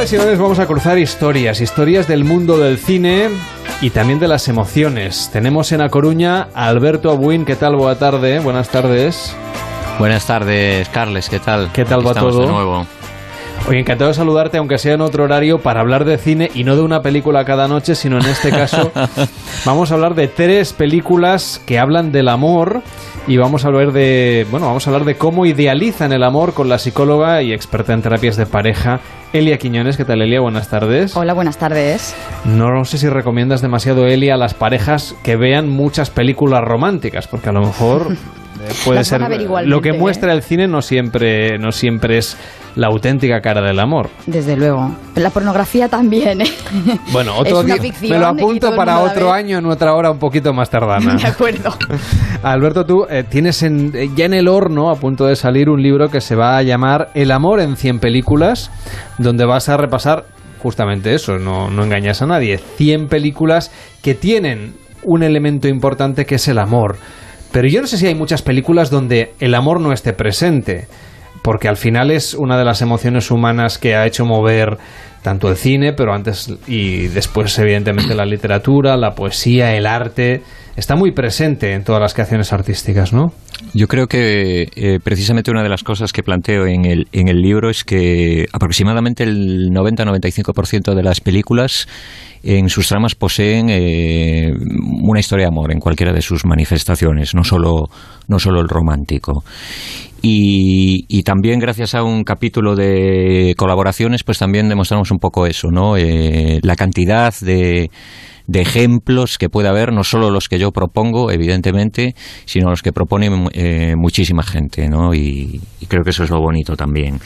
Mares y vamos a cruzar historias, historias del mundo del cine y también de las emociones. Tenemos en A Coruña a Alberto Abuin. ¿Qué tal? Buena tarde. Buenas tardes. Buenas tardes, Carles. ¿Qué tal? ¿Qué tal va todo? De nuevo. Oye, encantado de saludarte, aunque sea en otro horario, para hablar de cine y no de una película cada noche, sino en este caso vamos a hablar de tres películas que hablan del amor y vamos a hablar de, bueno, vamos a hablar de cómo idealizan el amor con la psicóloga y experta en terapias de pareja, Elia Quiñones. ¿Qué tal, Elia? Buenas tardes. Hola, buenas tardes. No, sé si recomiendas demasiado, Elia, a las parejas que vean muchas películas románticas, porque a lo mejor eh, puede ser lo que muestra ¿eh? el cine no siempre no siempre es la auténtica cara del amor. Desde luego. La pornografía también. ¿eh? Bueno, otro día. Me lo apunto para otro año en otra hora un poquito más tardana. De acuerdo. Alberto, tú eh, tienes en, ya en el horno, a punto de salir, un libro que se va a llamar El amor en 100 películas, donde vas a repasar justamente eso, no, no engañas a nadie. 100 películas que tienen un elemento importante que es el amor. Pero yo no sé si hay muchas películas donde el amor no esté presente porque al final es una de las emociones humanas que ha hecho mover tanto el cine, pero antes y después evidentemente la literatura, la poesía, el arte, está muy presente en todas las creaciones artísticas, ¿no? Yo creo que eh, precisamente una de las cosas que planteo en el, en el libro es que aproximadamente el 90-95% de las películas en sus tramas poseen eh, una historia de amor en cualquiera de sus manifestaciones, no solo, no solo el romántico. Y, también gracias a un capítulo de colaboraciones, pues también demostramos un poco eso, ¿no? Eh, la cantidad de, de ejemplos que puede haber, no solo los que yo propongo, evidentemente, sino los que propone eh, muchísima gente, ¿no? Y, y creo que eso es lo bonito también.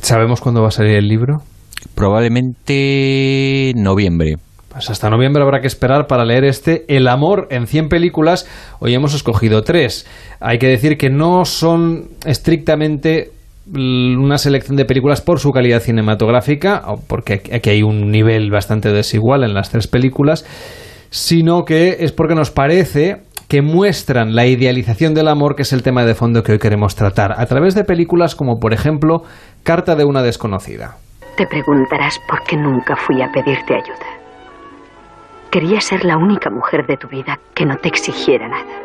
¿Sabemos cuándo va a salir el libro? Probablemente noviembre. Pues hasta noviembre habrá que esperar para leer este El amor en 100 películas. Hoy hemos escogido tres. Hay que decir que no son estrictamente una selección de películas por su calidad cinematográfica, porque aquí hay un nivel bastante desigual en las tres películas, sino que es porque nos parece que muestran la idealización del amor, que es el tema de fondo que hoy queremos tratar, a través de películas como, por ejemplo, Carta de una desconocida. Te preguntarás por qué nunca fui a pedirte ayuda. Quería ser la única mujer de tu vida que no te exigiera nada.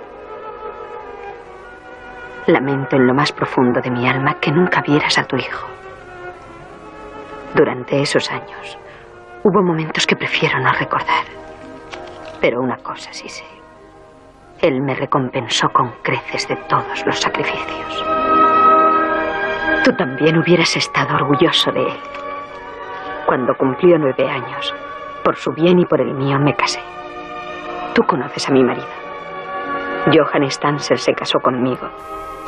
Lamento en lo más profundo de mi alma que nunca vieras a tu hijo. Durante esos años hubo momentos que prefiero no recordar. Pero una cosa sí sé. Él me recompensó con creces de todos los sacrificios. Tú también hubieras estado orgulloso de él. Cuando cumplió nueve años, por su bien y por el mío me casé. Tú conoces a mi marido. Johann Stanser se casó conmigo,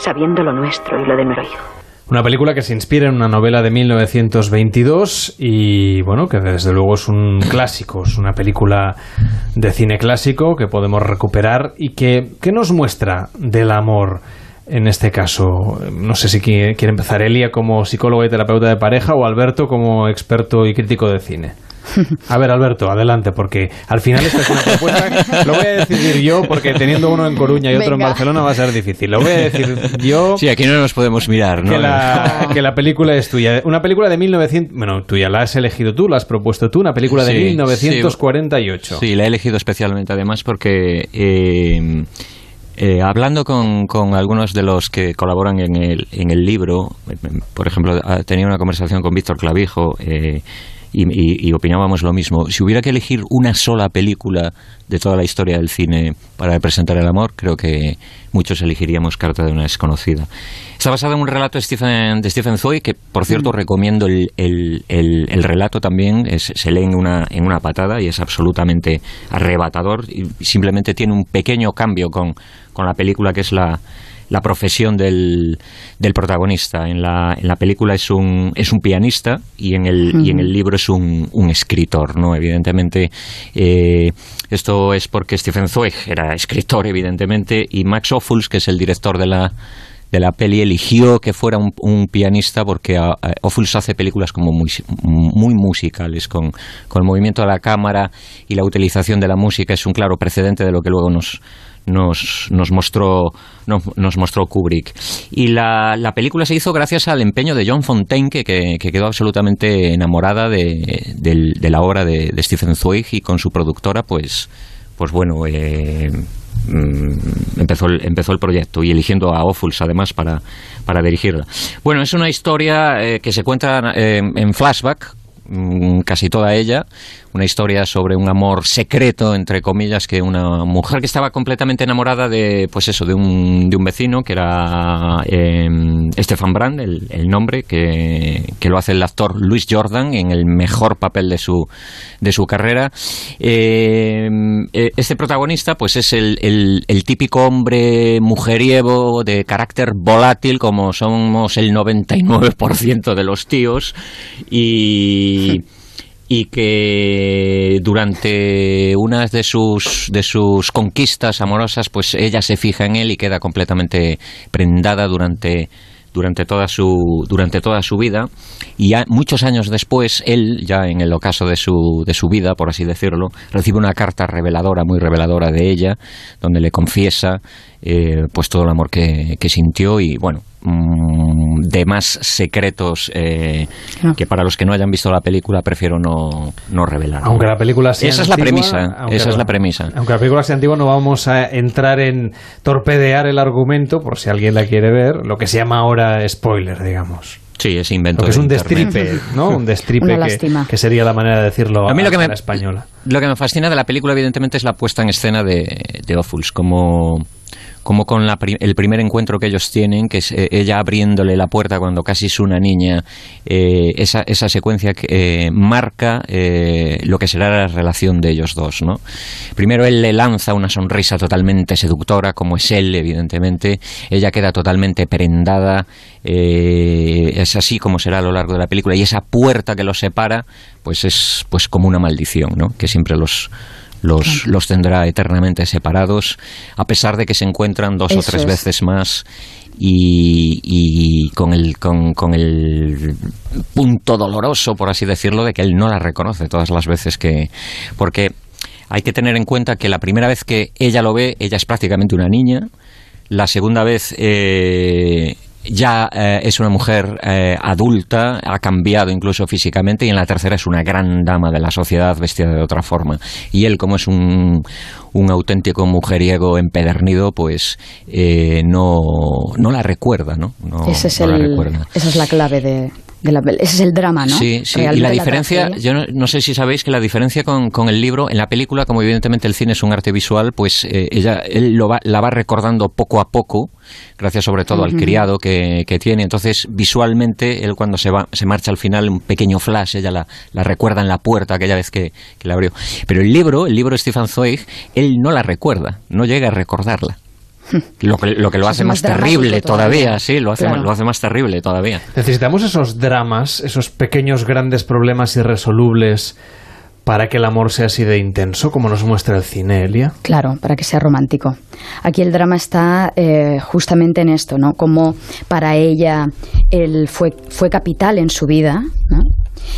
sabiendo lo nuestro y lo de nuestro hijo. Una película que se inspira en una novela de 1922 y bueno, que desde luego es un clásico, es una película de cine clásico que podemos recuperar y que, que nos muestra del amor en este caso. No sé si quiere empezar Elia como psicóloga y terapeuta de pareja o Alberto como experto y crítico de cine. A ver, Alberto, adelante, porque al final esta es una propuesta. Lo voy a decidir yo, porque teniendo uno en Coruña y otro en Barcelona va a ser difícil. Lo voy a decir yo. Sí, aquí no nos podemos mirar, ¿no? Que la, que la película es tuya. Una película de 1900. Bueno, tuya, la has elegido tú, la has propuesto tú, una película de 1948. Sí, la he elegido especialmente además porque. Eh, eh, hablando con, con, algunos de los que colaboran en el, en el libro, por ejemplo, tenía una conversación con Víctor Clavijo, eh, y, opinábamos lo mismo. Si hubiera que elegir una sola película de toda la historia del cine para representar el amor, creo que muchos elegiríamos Carta de una desconocida. Está basada en un relato de Stephen, de Stephen que por cierto mm. recomiendo el, el, el, relato también, se lee en una, en una patada y es absolutamente arrebatador y simplemente tiene un pequeño cambio con, con la película que es la la profesión del, del protagonista. En la, en la película es un, es un pianista y en el, y en el libro es un, un escritor, ¿no? Evidentemente, eh, esto es porque Stephen Zweig era escritor, evidentemente, y Max Ophuls, que es el director de la de la peli eligió que fuera un, pianista porque uh, hace películas como muy, muy musicales, con, con, el movimiento de la cámara y la utilización de la música es un claro precedente de lo que luego nos, nos, nos mostró nos, nos mostró Kubrick. Y la, la, película se hizo gracias al empeño de John Fontaine, que, que, que quedó absolutamente enamorada de, de, de la obra de, Stephen Zweig y con su productora, pues, pues bueno, eh, empezó, el, empezó el proyecto y eligiendo a Ophuls además para, para dirigirla. Bueno, es una historia eh, que se cuenta eh, en flashback, casi toda ella, una historia sobre un amor secreto, entre comillas, que una mujer que estaba completamente enamorada de, pues eso, de un, de un vecino que era eh, Stefan Brand, el, el nombre, que, que, lo hace el actor Luis Jordan en el mejor papel de su, de su carrera. Eh, este protagonista, pues es el, el, el típico hombre mujeriego de carácter volátil, como somos el 99% de los tíos, y y que durante unas de sus de sus conquistas amorosas pues ella se fija en él y queda completamente prendada durante durante toda su durante toda su vida. Y ya muchos años después él ya en el ocaso de su de su vida por así decirlo recibe una carta reveladora muy reveladora de ella donde le confiesa eh, pues todo el amor que, que sintió y bueno mmm, de más secretos eh, no. que para los que no hayan visto la película prefiero no, no revelar. Aunque la película sea esa antigua, es la premisa, esa es la premisa. Aunque la película sea antigua no vamos a entrar en torpedear el argumento por si alguien la quiere ver, lo que se llama ahora spoiler, digamos. Sí, es invento. Porque es un internet. destripe, ¿no? Un destripe que, que, sería la manera de decirlo a mí lo que me, la española. Lo que me fascina de la película, evidentemente, es la puesta en escena de, de Ophuls, como como con la, el primer encuentro que ellos tienen, que es eh, ella abriéndole la puerta cuando casi es una niña, eh, esa, esa, secuencia que eh, marca eh, lo que será la relación de ellos dos. ¿no? Primero él le lanza una sonrisa totalmente seductora, como es él, evidentemente, ella queda totalmente prendada, es así como será a lo largo de la película, y esa puerta que los separa, pues es pues como una maldición, ¿no? que siempre los los, los, tendrá eternamente separados, a pesar de que se encuentran dos Eso o tres es. veces más y, y con, el, con, con, el punto doloroso, por así decirlo, de que él no la reconoce todas las veces que... Porque hay que tener en cuenta que la primera vez que ella lo ve, ella es prácticamente una niña, la segunda vez... Eh, ya eh, es una mujer eh, adulta, ha cambiado incluso físicamente y en la tercera es una gran dama de la sociedad vestida de otra forma. Y él, como es un, un auténtico mujeriego empedernido, pues eh, no, no la recuerda, ¿no? no Ese es no el, la recuerda. Esa es la clave de, de la, ese es el drama, ¿no? Sí, sí. Realmente y la la diferencia, tragedia. yo no, no, sé si sabéis que la diferencia con, con, el libro, en la película, como evidentemente el cine es un arte visual, pues eh, ella, él lo va, la va recordando poco a poco, gracias sobre todo uh -huh. al criado que, que, tiene. Entonces, visualmente, él cuando se va, se marcha al final, un pequeño flash, ella la, la recuerda en la puerta aquella vez que, que, la abrió. Pero el libro, el libro de Stefan Zweig, él no la recuerda, no llega a recordarla. Lo que, lo que lo hace más, más terrible todavía, todavía, sí, lo hace, claro. lo hace más terrible todavía. Necesitamos esos dramas, esos pequeños grandes problemas irresolubles para que el amor sea así de intenso, como nos muestra el cine, Elia. Claro, para que sea romántico. Aquí el drama está eh, justamente en esto, ¿no? Como para ella él fue, fue capital en su vida, ¿no?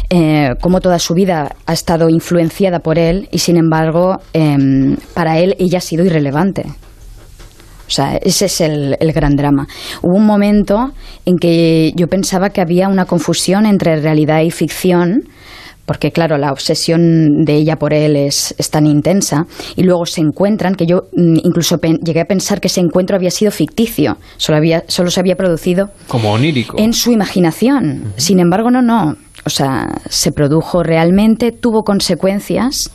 Eh, como toda su vida ha estado influenciada por él y sin embargo eh, para él ella ha sido irrelevante. O sea, ese es el, el, gran drama. Hubo un momento en que yo pensaba que había una confusión entre realidad y ficción, porque claro, la obsesión de ella por él es, es tan intensa, y luego se encuentran, que yo mm, incluso llegué a pensar que ese encuentro había sido ficticio, solo, había, solo se había producido como onírico. En su imaginación. Uh -huh. Sin embargo, no, no. O sea, se produjo realmente, tuvo consecuencias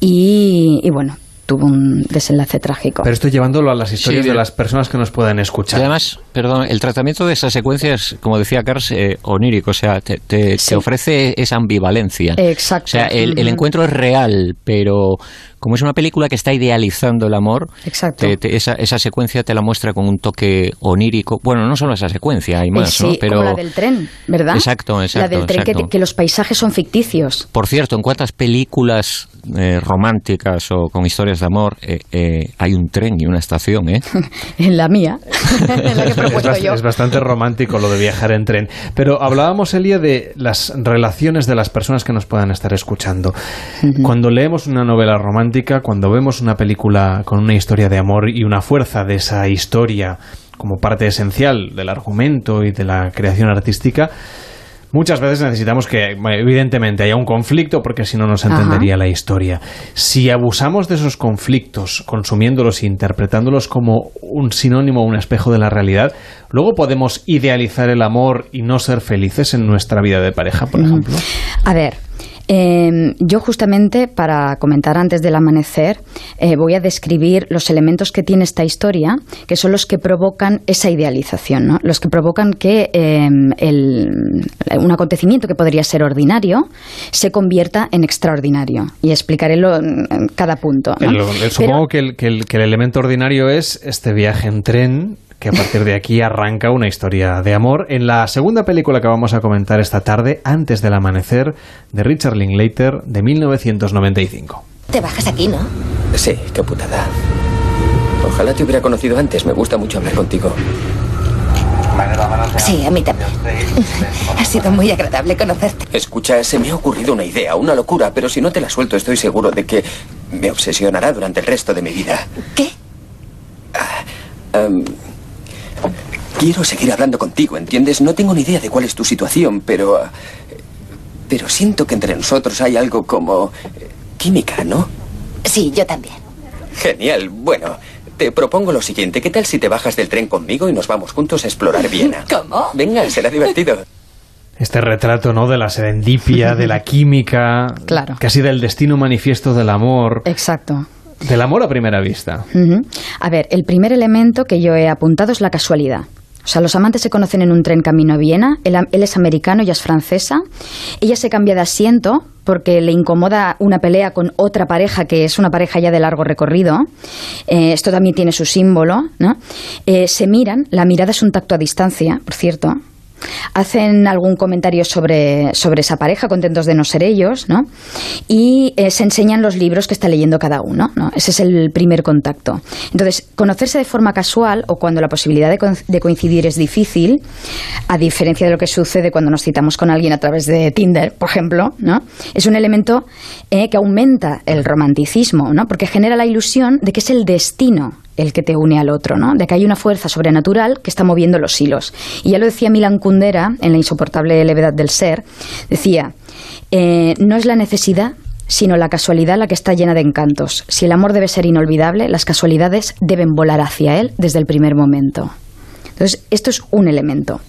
y, y bueno, tuvo un desenlace trágico. Pero estoy llevándolo a las historias sí, de las personas que nos pueden escuchar. Y además, perdón, el tratamiento de esa secuencia es, como decía Cars, eh, onírico, o sea, te, te, sí. te, ofrece esa ambivalencia. Exacto. O sea, el, el, encuentro es real, pero como es una película que está idealizando el amor, Exacto. Te, esa, esa, secuencia te la muestra con un toque onírico. Bueno, no solo esa secuencia, hay más, sí, ¿no? Pero... Como la del tren, ¿verdad? Exacto, exacto. La del tren. Que, que, los paisajes son ficticios. Por cierto, ¿en cuántas películas eh, románticas o con historias de amor, eh, eh, hay un tren y una estación, ¿eh? en la mía, en la que he Es, propuesto bast- yo. es bastante romántico lo de viajar en tren. Pero hablábamos, Elia, de las relaciones de las personas que nos puedan estar escuchando. Cuando leemos una novela romántica, cuando vemos una película con una historia de amor y una fuerza de esa historia como parte esencial del argumento y de la creación artística, Muchas veces necesitamos que, evidentemente, haya un conflicto porque si no, no se Ajá. entendería la historia. Si abusamos de esos conflictos, consumiéndolos e interpretándolos como un sinónimo o un espejo de la realidad, luego podemos idealizar el amor y no ser felices en nuestra vida de pareja, por ejemplo. A ver, eh, yo justamente para comentar antes del amanecer eh, voy a describir los elementos que tiene esta historia, que son los que provocan esa idealización, ¿no? los que provocan que eh, el- un acontecimiento que podría ser ordinario se convierta en extraordinario. Y explicaré lo- cada punto. ¿no? El- el- Pero- supongo que el elemento ordinario es este viaje en tren que a partir de aquí arranca una historia de amor. En la segunda película que vamos a comentar esta tarde, Antes del Amanecer, de Richard Linklater, de 1995. Te bajas aquí, ¿no? Sí, qué putada. Ojalá te hubiera conocido antes. Me gusta mucho hablar contigo. Sí, a mí también. Ha sido muy agradable conocerte. Escucha, se me ha ocurrido una idea, una locura, pero si no te la suelto estoy seguro de que me obsesionará durante el resto de mi vida. ¿Qué? Em, quiero seguir hablando contigo, ¿entiendes? No tengo ni idea de cuál es tu situación, pero... ah, Pero siento que entre nosotros hay algo como... eh, química, ¿no? Sí, yo también. Genial. Bueno, te propongo lo siguiente. ¿Qué tal si te bajas del tren conmigo y nos vamos juntos a explorar Viena? ¿Cómo? Venga, será divertido. Este retrato, ¿no? De la serendipia, de la química, Claro. casi del destino manifiesto del amor, Exacto. del amor a primera vista. A ver, el primer elemento que yo he apuntado es la casualidad. O sea, los amantes se conocen en un tren camino a Viena. Él, es americano, ella es francesa. Ella se cambia de asiento porque le incomoda una pelea con otra pareja que es una pareja ya de largo recorrido. Eh, esto también tiene su símbolo, ¿no? Eh, se miran, la mirada es un tacto a distancia, por cierto. Hacen algún comentario sobre, sobre esa pareja, contentos de no ser ellos, ¿no? Y eh, se enseñan los libros que está leyendo cada uno, ¿no? Ese es el primer contacto. Entonces, conocerse de forma casual o cuando la posibilidad de, de coincidir es difícil, a diferencia de lo que sucede cuando nos citamos con alguien a través de Tinder, por ejemplo, ¿no? Es un elemento eh, que aumenta el romanticismo, ¿no? Porque genera la ilusión de que es el destino el que te une al otro, ¿no? De que hay una fuerza sobrenatural que está moviendo los hilos. Y ya lo decía Milan Kundera en La insoportable levedad del ser, decía, eh, no es la necesidad sino la casualidad la que está llena de encantos. Si el amor debe ser inolvidable, las casualidades deben volar hacia él desde el primer momento. Entonces, esto es un elemento.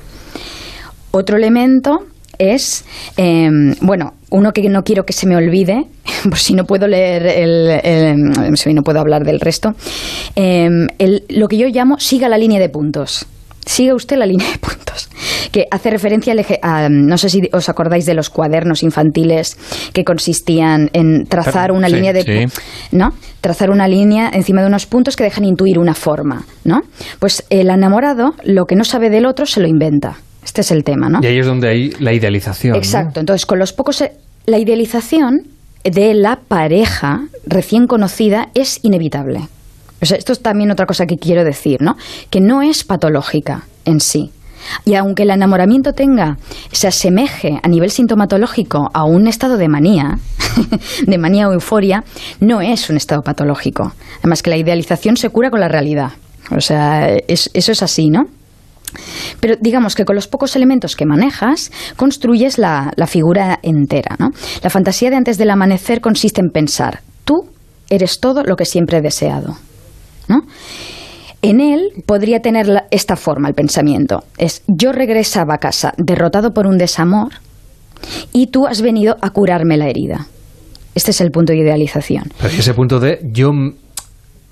Otro elemento es, eh, bueno, uno que no quiero que se me olvide, por si no puedo leer el, el- si no puedo hablar del resto, eh, el- lo que yo llamo siga la línea de puntos. Siga usted la línea de puntos, que hace referencia al eje- a, no sé si os acordáis de los cuadernos infantiles que consistían en trazar una Sí, línea de sí. ¿no? Trazar una línea encima de unos puntos que dejan intuir una forma, ¿no? Pues el enamorado lo que no sabe del otro se lo inventa. Este es el tema, ¿no? Y ahí es donde hay la idealización. ¿no? Exacto. Entonces, con los pocos. La idealización de la pareja recién conocida es inevitable. O sea, esto es también otra cosa que quiero decir, ¿no? Que no es patológica en sí. Y aunque el enamoramiento tenga, se asemeje a nivel sintomatológico a un estado de manía, de manía o euforia, no es un estado patológico. Además que la idealización se cura con la realidad. O sea, es- eso es así, ¿no? Pero digamos que con los pocos elementos que manejas, construyes la, figura entera. ¿no? La fantasía de antes del amanecer consiste en pensar, tú eres todo lo que siempre he deseado. ¿no? En él podría tener esta forma el pensamiento. Es yo regresaba a casa derrotado por un desamor y tú has venido a curarme la herida. Este es el punto de idealización. Ese punto de yo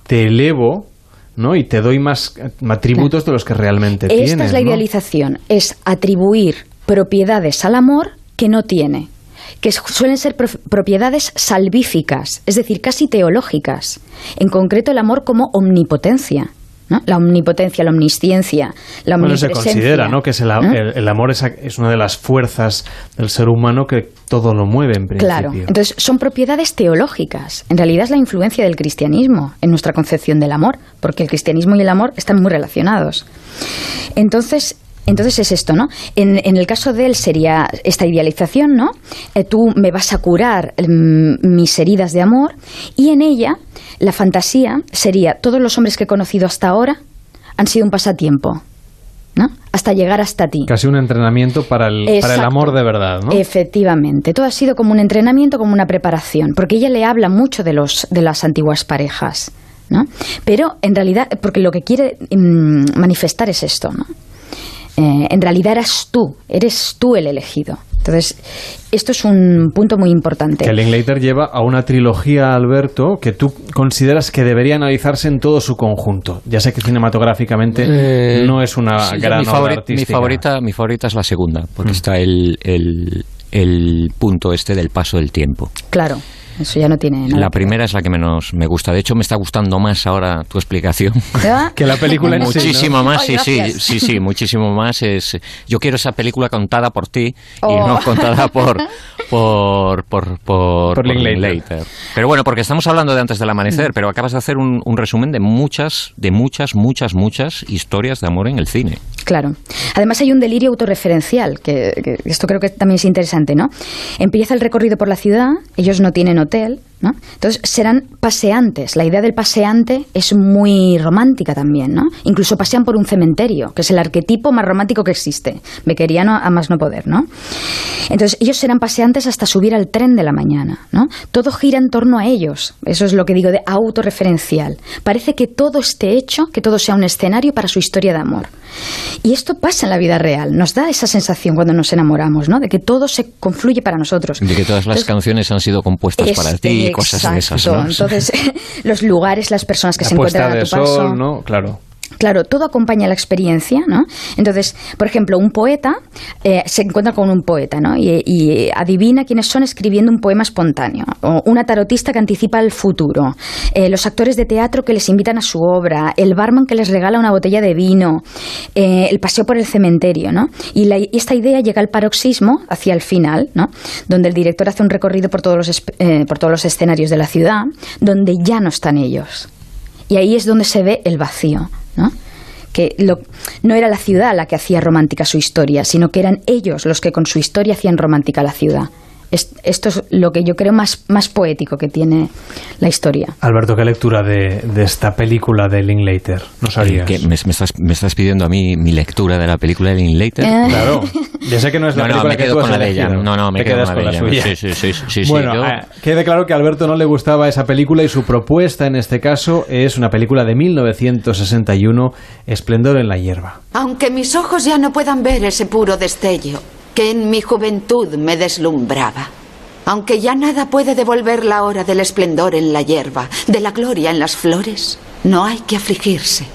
te elevo, ¿no? Y te doy más atributos de los que realmente Esta tienes. es la ¿no? idealización, es atribuir propiedades al amor que no tiene, que su- suelen ser propiedades salvíficas, es decir, casi teológicas. En concreto, el amor como omnipotencia. ¿No? La omnipotencia, la omnisciencia, la Bueno, se omnipresencia. considera ¿no? que es el- el amor es, es una de las fuerzas del ser humano que todo lo mueve en principio. Claro, entonces son propiedades teológicas. En realidad es la influencia del cristianismo en nuestra concepción del amor, porque el cristianismo y el amor están muy relacionados. Entonces, entonces es esto, ¿no? En, en el caso de él sería esta idealización, ¿no? Eh, tú me vas a curar mm, mis heridas de amor y en ella la fantasía sería todos los hombres que he conocido hasta ahora han sido un pasatiempo, ¿no? Hasta llegar hasta ti. Casi un entrenamiento para el, para el amor de verdad, ¿no? Efectivamente, todo ha sido como un entrenamiento, como una preparación, porque ella le habla mucho de los de las antiguas parejas, ¿no? Pero en realidad, porque lo que quiere mm, manifestar es esto, ¿no? Eh, en realidad eras tú, eres tú el elegido. Entonces, esto es un punto muy importante. Que Linklater lleva a una trilogía, Alberto, que tú consideras que debería analizarse en todo su conjunto. Ya sé que cinematográficamente Eh, no es una sí, gran mi, obra mi favorita mi favorita es la segunda Mm. porque está el, el, el punto este del paso del tiempo Claro, eso ya no tiene nada. la primera es la que menos me gusta de hecho me está gustando más ahora tu explicación ¿Ah? Que la película en sí, ¿no? muchísimo más Ay, sí sí gracias. sí sí muchísimo más es yo quiero esa película contada por ti y Oh. no contada por por por por, Por Linklater. Linklater. pero bueno porque estamos hablando de antes del Mm. amanecer pero acabas de hacer un, un resumen de muchas de muchas muchas muchas historias de amor en el cine Claro. Además hay un delirio autorreferencial, que, que esto creo que también es interesante, ¿no? Empieza el recorrido por la ciudad, ellos no tienen hotel, ¿no? Entonces serán paseantes. La idea del paseante es muy romántica también, ¿no? Incluso pasean por un cementerio, que es el arquetipo más romántico que existe. Bequeriano a más no poder, ¿no? Entonces ellos serán paseantes hasta subir al tren de la mañana, ¿no? Todo gira en torno a ellos. Eso es lo que digo de autorreferencial. Parece que todo esté hecho, que todo sea un escenario para su historia de amor. Y esto pasa en la vida real. Nos da esa sensación cuando nos enamoramos, ¿no? De que todo se confluye para nosotros. De que todas las Entonces, canciones han sido compuestas para ti y cosas de esas. ¿no? Entonces, los lugares, las personas que La se encuentran a tu paso. ¿no? Claro. Claro, todo acompaña la experiencia, ¿no? Entonces, por ejemplo, un poeta eh, se encuentra con un poeta, ¿no? Y, adivina quiénes son escribiendo un poema espontáneo. O una tarotista que anticipa el futuro. eh, los actores de teatro que les invitan a su obra. El barman que les regala una botella de vino. eh, el paseo por el cementerio, ¿no? Y, la- y esta idea llega al paroxismo hacia el final, ¿no? Donde el director hace un recorrido por todos los, por todos los escenarios de la ciudad, donde ya no están ellos. Y ahí es donde se ve el vacío. Que lo- no era la ciudad la que hacía romántica su historia, sino que eran ellos los que con su historia hacían romántica la ciudad. Es- esto es lo que yo creo más, más poético que tiene la historia. Alberto, ¿qué lectura de, de esta película de Linklater nos harías? Que me, me estás, me estás pidiendo a mí mi lectura de la película de Linklater. Eh, Claro. Ya sé que no es la No, no, película me que quedo has con la de ella. No, no, me quedo quedas con la de suya. Sí, sí, sí, sí, sí, bueno, yo- eh, quede claro que a Alberto no le gustaba esa película y su propuesta en este caso es una película de 1961, Esplendor en la hierba. Aunque mis ojos ya no puedan ver ese puro destello que en mi juventud me deslumbraba. Aunque ya nada puede devolver la hora del esplendor en la hierba, de la gloria en las flores, no hay que afligirse,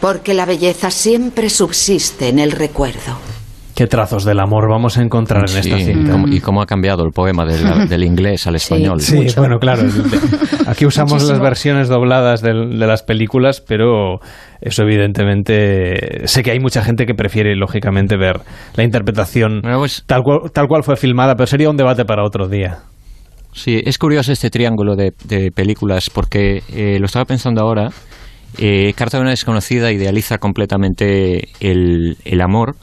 porque la belleza siempre subsiste en el recuerdo. ¿Qué trazos del amor vamos a encontrar en esta cinta? cómo- y cómo ha cambiado el poema del, del inglés al español. Sí, bueno, claro. Aquí usamos las versiones dobladas del- de, las películas, pero eso evidentemente sé que hay mucha gente que prefiere lógicamente ver la interpretación Bueno, pues- tal cual tal cual fue filmada, pero sería un debate para otro día. Sí, es curioso este triángulo de, de películas porque eh, lo estaba pensando ahora. Eh, Carta de una desconocida idealiza completamente el, el amor.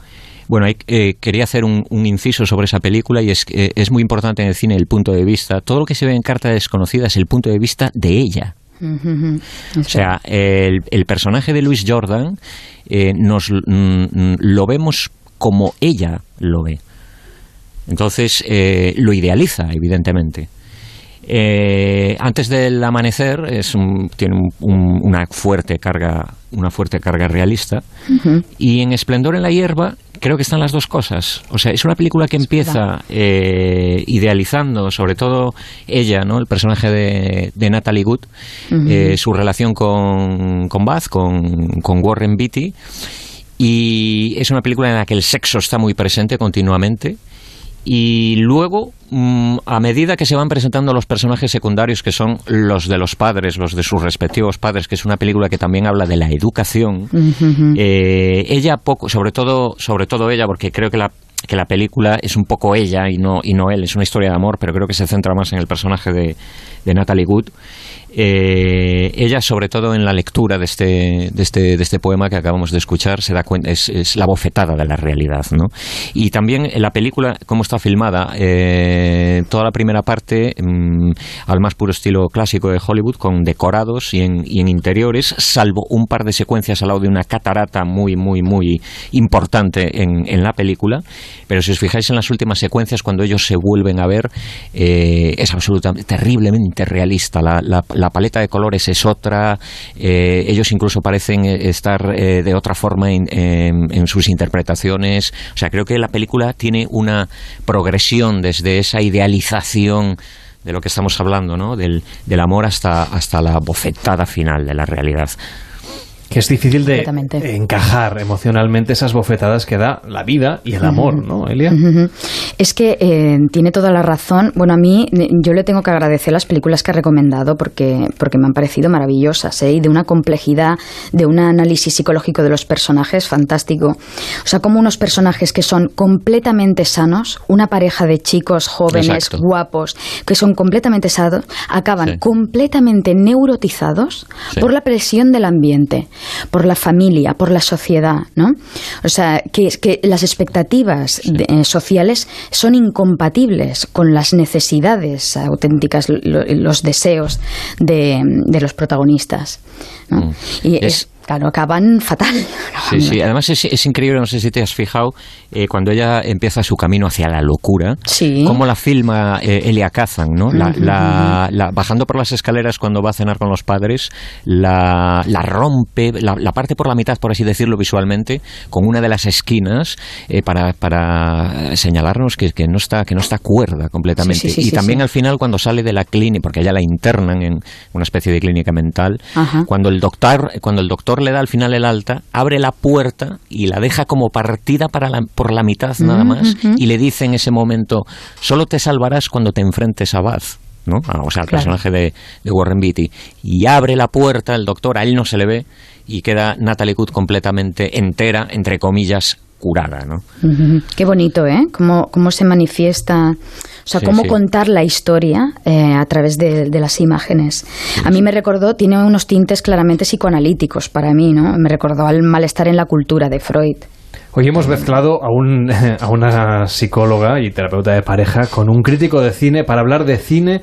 Bueno, hay- eh, quería hacer un, un inciso sobre esa película y es eh, es muy importante en el cine el punto de vista. Todo lo que se ve en Carta de desconocida es el punto de vista de ella. O sea, el, el personaje de Louis Jordan eh, nos mm, mm, lo vemos como ella lo ve. Entonces eh, lo idealiza, evidentemente. Eh, antes del amanecer es un- tiene un- un- una fuerte carga, una fuerte carga realista. Y en Esplendor en la hierba creo que están las dos cosas. O sea, es una película que empieza eh, idealizando, sobre todo ella, ¿no? El personaje de, de Natalie Wood, eh, su relación con, con Bath, con, con Warren Beatty. Y es una película en la que el sexo está muy presente continuamente. Y luego, mm, a medida que se van presentando los personajes secundarios, que son los de los padres, los de sus respectivos padres, que es una película que también habla de la educación, eh, ella poco, sobre todo, sobre todo ella, porque creo que la que la película es un poco ella y no, y no él, es una historia de amor, pero creo que se centra más en el personaje de, de Natalie Wood. Eh, ella, sobre todo en la lectura de este, de este, de este poema que acabamos de escuchar, se da cuenta, es, la bofetada de la realidad. ¿no? Y también en la película, cómo está filmada, eh, toda la primera parte, mm, al más puro estilo clásico de Hollywood, con decorados y en, y en interiores, salvo un par de secuencias al lado de una catarata muy, muy, muy importante en, en la película. Pero si os fijáis en las últimas secuencias, cuando ellos se vuelven a ver, eh, es absolutamente, terriblemente realista. La, la, la paleta de colores es otra, eh, ellos incluso parecen eh, estar eh, de otra forma en, en, sus interpretaciones. O sea, creo que la película tiene una progresión desde esa idealización de lo que estamos hablando, ¿no? del, del amor hasta, hasta la bofetada final de la realidad que es difícil de encajar emocionalmente esas bofetadas que da la vida y el amor, uh -huh. ¿no, Elia? Uh -huh. Es que eh, tiene toda la razón. Bueno, a mí yo le tengo que agradecer las películas que ha recomendado porque, porque me han parecido maravillosas ¿eh? y de una complejidad, de un análisis psicológico de los personajes fantástico. O sea, como unos personajes que son completamente sanos, una pareja de chicos jóvenes, Exacto. guapos, que son completamente sanos, acaban sí. completamente neurotizados sí. por la presión del ambiente por la familia, por la sociedad, ¿no? O sea, que, que las expectativas sí. de, eh, sociales son incompatibles con las necesidades auténticas, lo, los deseos de, de los protagonistas. ¿no? Mm. Y es, es claro, acaban fatal. Sí, sí, además es, es, increíble, no sé si te has fijado, eh, cuando ella empieza su camino hacia la locura, sí. cómo la filma eh, Elia Kazan, ¿no? La, uh -huh. la, la, bajando por las escaleras cuando va a cenar con los padres, la, rompe, la, parte por la mitad, por así decirlo visualmente, con una de las esquinas eh, para, para señalarnos que, que, no está, que no está cuerda completamente. Sí, sí, y también al final cuando sale de la clínica, porque ella la internan en una especie de clínica mental, cuando el doctor, cuando el doctor le da al final el alta, abre la puerta y la deja como partida para la, por la mitad nada más uh -huh. y le dice en ese momento, solo te salvarás cuando te enfrentes a Baz. ¿no? O sea, al claro. personaje de, de, Warren Beatty. Y abre la puerta, el doctor, a él no se le ve, y queda Natalie Wood completamente entera, entre comillas, curada, ¿no? Uh -huh. Qué bonito, ¿eh? Cómo, cómo se manifiesta, o sea, sí, cómo sí. contar la historia eh, a través de, de las imágenes. Sí, a mí me recordó, tiene unos tintes claramente psicoanalíticos para mí, ¿no? Me recordó al malestar en la cultura de Freud. Hoy hemos mezclado a, un, a una psicóloga y terapeuta de pareja con un crítico de cine para hablar de cine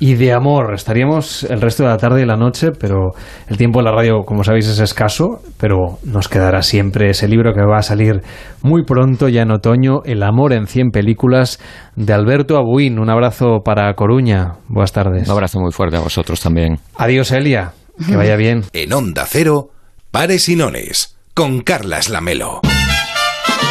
y de amor. Estaríamos el resto de la tarde y la noche, pero el tiempo en la radio, como sabéis, es escaso, pero nos quedará siempre ese libro que va a salir muy pronto, ya en otoño, El amor en 100 películas, de Alberto Abuín. Un abrazo para Coruña. Buenas tardes. Un abrazo muy fuerte a vosotros también. Adiós, Elia. Que vaya bien. En Onda Cero, Pares y Nones, con Carlas Lamelo.